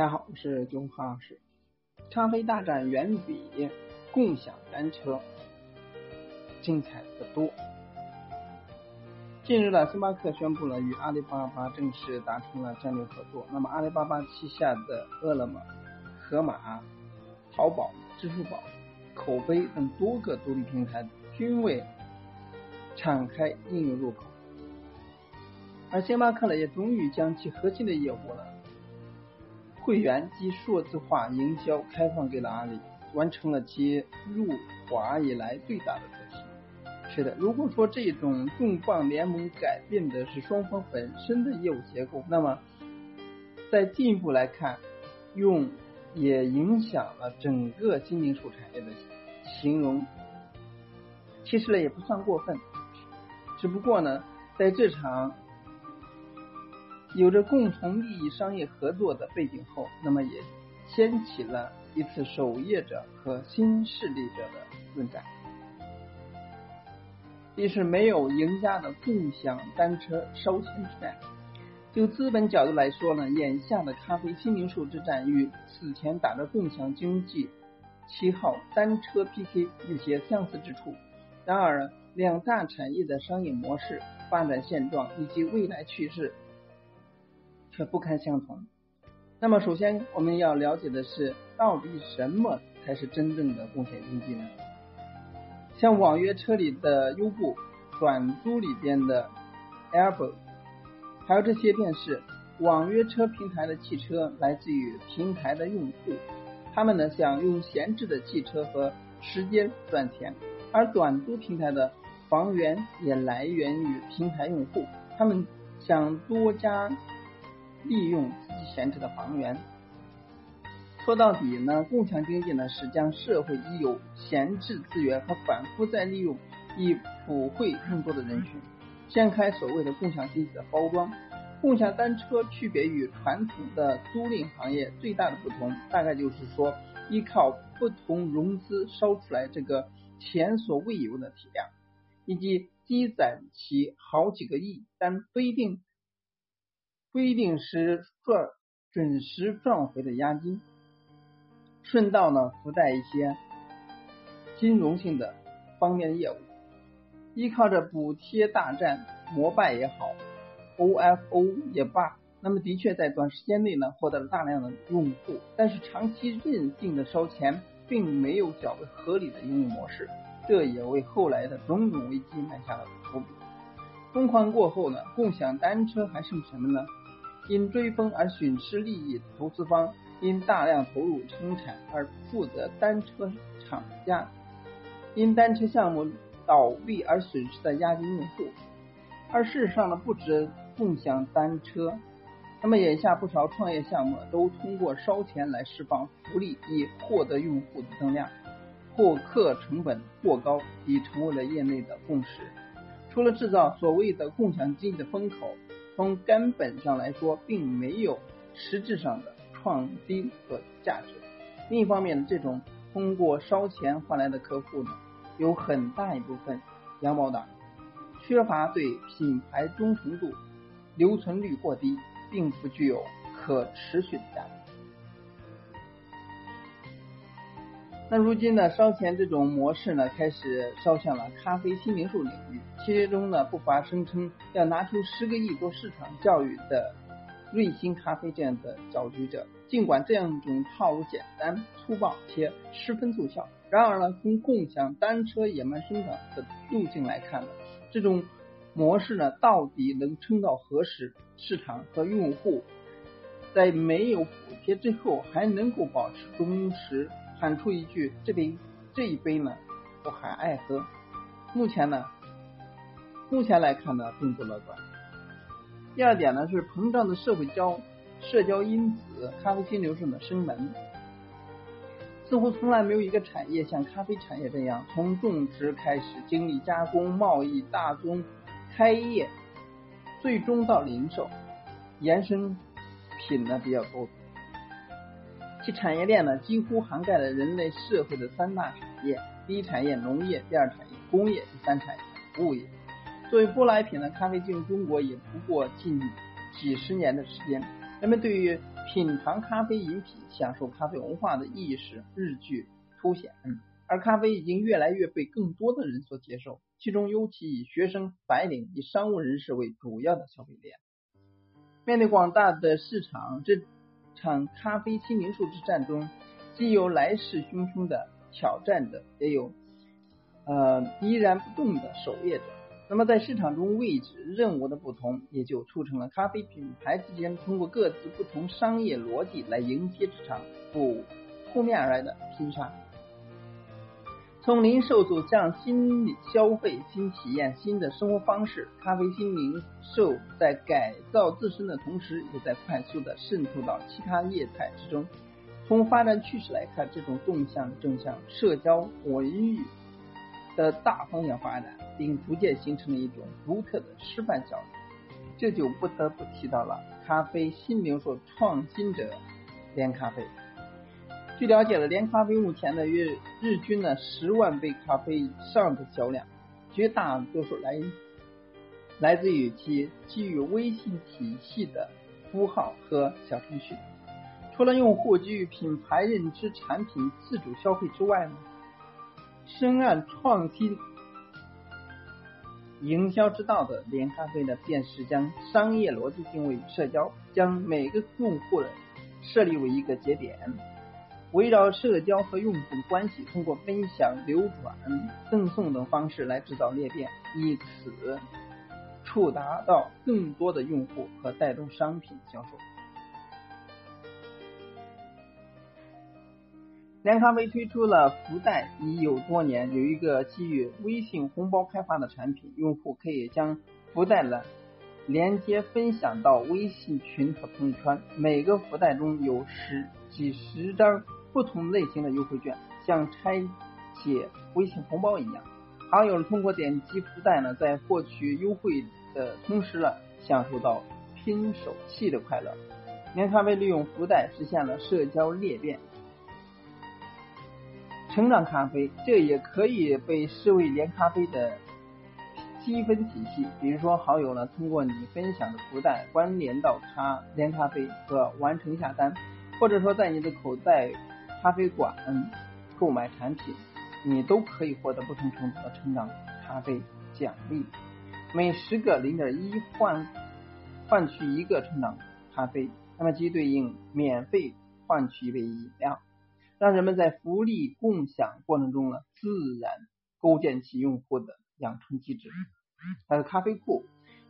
大家好，我是九号老师。咖啡大战远比共享单车精彩的多。近日呢，星巴克宣布了与阿里巴巴正式达成了战略合作。那么，阿里巴巴旗下的饿了么、盒马、淘宝、支付宝、口碑等多个独立平台均未敞开应用入口，而星巴克呢，也终于将其核心的业务呢。会员及数字化营销开放给了阿里，完成了其入华以来最大的革新。是的，如果说这种重磅联盟改变的是双方本身的业务结构，那么再进一步来看，用也影响了整个新零售产业的形容，其实呢也不算过分。只不过呢，在这场。有着共同利益商业合作的背景后，那么也掀起了一次守业者和新势力者的论战。一是没有赢家的共享单车烧钱之战。就资本角度来说呢，眼下的咖啡新零售之战与此前打着共享经济旗号单车 PK 有些相似之处。然而，两大产业的商业模式、发展现状以及未来趋势。却不堪相同。那么，首先我们要了解的是，到底什么才是真正的共享经济呢？像网约车里的优步，短租里边的 Airbnb，还有这些便是网约车平台的汽车，来自于平台的用户，他们呢想用闲置的汽车和时间赚钱；而短租平台的房源也来源于平台用户，他们想多加。利用自己闲置的房源。说到底呢，共享经济呢是将社会已有闲置资源和反复再利用，以普惠更多的人群，掀开所谓的共享经济的包装。共享单车区别于传统的租赁行业最大的不同，大概就是说，依靠不同融资烧出来这个前所未有的体量，以及积攒起好几个亿，但不一定。不一定是赚准时赚回的押金，顺道呢附带一些金融性的方面的业务，依靠着补贴大战、摩拜也好，OFO 也罢，那么的确在短时间内呢获得了大量的用户，但是长期任性的烧钱，并没有较为合理的营运模式，这也为后来的种种危机埋下了伏笔。疯狂过后呢，共享单车还剩什么呢？因追风而损失利益的投资方，因大量投入生产而负责单车厂家，因单车项目倒闭而损失的押金用户。而事实上呢，不止共享单车，那么眼下不少创业项目都通过烧钱来释放福利，以获得用户的增量。获客成本过高已成为了业内的共识。除了制造所谓的共享经济的风口。从根本上来说，并没有实质上的创新和价值。另一方面，这种通过烧钱换来的客户呢，有很大一部分羊毛党，缺乏对品牌忠诚度，留存率过低，并不具有可持续的价值。那如今呢，烧钱这种模式呢，开始烧向了咖啡新零售领域，其中呢不乏声称要拿出十个亿做市场教育的瑞幸咖啡这样的搅局者。尽管这样一种套路简单粗暴且十分奏效，然而呢，从共享单车野蛮生长的路径来看呢，这种模式呢，到底能撑到何时？市场和用户在没有补贴之后，还能够保持忠实？喊出一句：“这杯这一杯呢，我还爱喝。”目前呢，目前来看呢，并不乐观。第二点呢，是膨胀的社会交社交因子，咖啡新流程的生门。似乎从来没有一个产业像咖啡产业这样，从种植开始，经历加工、贸易、大宗、开业，最终到零售，延伸品呢比较多。其产业链呢，几乎涵盖了人类社会的三大产业：第一产业农业，第二产业工业，第三产业服务业。作为舶来品呢，咖啡进入中国也不过近几十年的时间。人们对于品尝咖啡饮品、享受咖啡文化的意识日趋凸显，而咖啡已经越来越被更多的人所接受，其中尤其以学生、白领、以商务人士为主要的消费链。面对广大的市场，这场咖啡新零售之战中，既有来势汹汹的挑战者，也有呃依然不动的守业者。那么，在市场中位置任务的不同，也就促成了咖啡品牌之间通过各自不同商业逻辑来迎接这场不扑面而来的拼杀。从零售走向新消费、新体验、新的生活方式，咖啡新零售在改造自身的同时，也在快速的渗透到其他业态之中。从发展趋势来看，这种动向正向社交文娱的大方向发展。并逐渐形成了一种独特的示范效应，这就不得不提到了咖啡新零售创新者连咖啡。据了解了，连咖啡目前的月日均呢十万杯咖啡以上的销量，绝大多数来来自于其基于微信体系的符号和小程序。除了用户基于品牌认知产品自主消费之外呢，深谙创新。营销之道的连咖啡呢，便是将商业逻辑定位与社交，将每个用户的设立为一个节点，围绕社交和用户关系，通过分享、流转、赠送等方式来制造裂变，以此触达到更多的用户和带动商品销售。连咖啡推出了福袋已有多年，有一个基于微信红包开发的产品，用户可以将福袋的连接分享到微信群和朋友圈，每个福袋中有十几十张不同类型的优惠券，像拆解微信红包一样。好友通过点击福袋呢，在获取优惠的同时呢，享受到拼手气的快乐。连咖啡利用福袋实现了社交裂变。成长咖啡，这也可以被视为连咖啡的积分体系。比如说，好友呢通过你分享的福袋关联到他连咖啡和完成下单，或者说在你的口袋咖啡馆购买产品，你都可以获得不同程度的成长咖啡奖励。每十个零点一换换取一个成长咖啡，那么即对应免费换取一杯饮料。让人们在福利共享过程中呢，自然构建起用户的养成机制。还有咖啡库，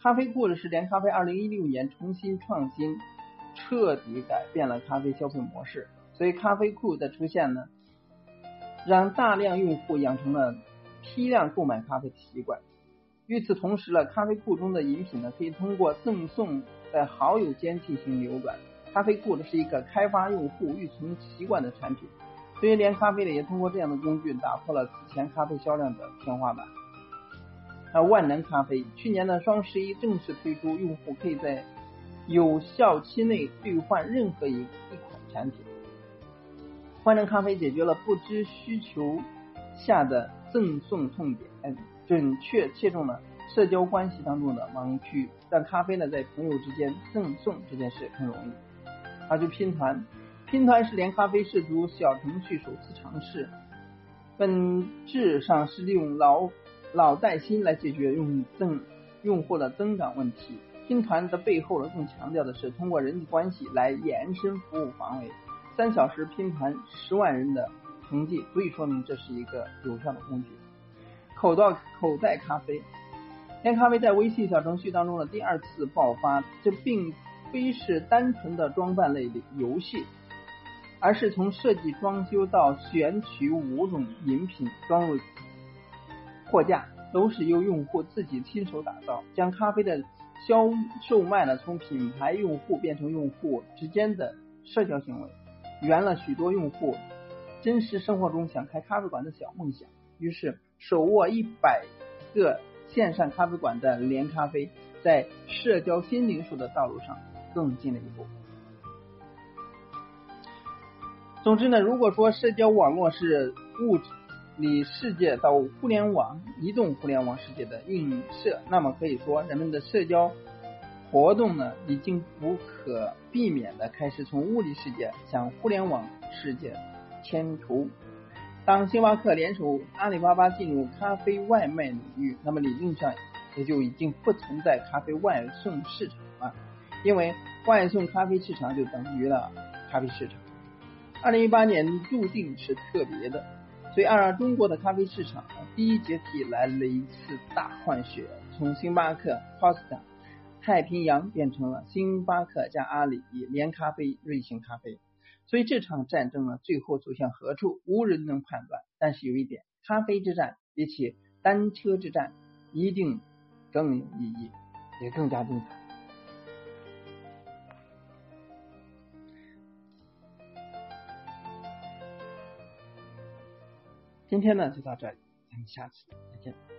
咖啡库呢是连咖啡二零一六年重新创新，彻底改变了咖啡消费模式。所以咖啡库的出现呢，让大量用户养成了批量购买咖啡的习惯。与此同时呢，咖啡库中的饮品呢，可以通过赠送在好友间进行流转。咖啡库呢是一个开发用户预存习惯的产品，所以连咖啡呢也通过这样的工具打破了此前咖啡销量的天花板。那万能咖啡去年的双十一正式推出，用户可以在有效期内兑换任何一一款产品。万能咖啡解决了不知需求下的赠送痛点，准确切中了社交关系当中的盲区，让咖啡呢在朋友之间赠送这件事更容易。而就拼团，拼团是连咖啡涉足小程序首次尝试，本质上是利用老老带新来解决用增用户的增长问题。拼团的背后呢，更强调的是通过人际关系来延伸服务范围。三小时拼团十万人的成绩，足以说明这是一个有效的工具。口袋口袋咖啡，连咖啡在微信小程序当中的第二次爆发，这并。非是单纯的装扮类的游戏，而是从设计装修到选取五种饮品装入货架，都是由用户自己亲手打造，将咖啡的销售卖呢从品牌用户变成用户之间的社交行为，圆了许多用户真实生活中想开咖啡馆的小梦想。于是，手握一百个线上咖啡馆的连咖啡，在社交新零售的道路上。更近了一步。总之呢，如果说社交网络是物理世界到互联网、移动互联网世界的映射，那么可以说人们的社交活动呢，已经不可避免的开始从物理世界向互联网世界迁徙。当星巴克联手阿里巴巴进入咖啡外卖领域，那么理论上也就已经不存在咖啡外送市场了，因为外送咖啡市场就等于了咖啡市场。二零一八年注定是特别的，随而中国的咖啡市场第一阶梯来了一次大换血，从星巴克、Costa、太平洋变成了星巴克加阿里连咖啡、瑞幸咖啡。所以这场战争呢，最后走向何处，无人能判断。但是有一点，咖啡之战比起单车之战，一定更有意义，也更加精彩。今天呢，就到这里，咱们下次再见。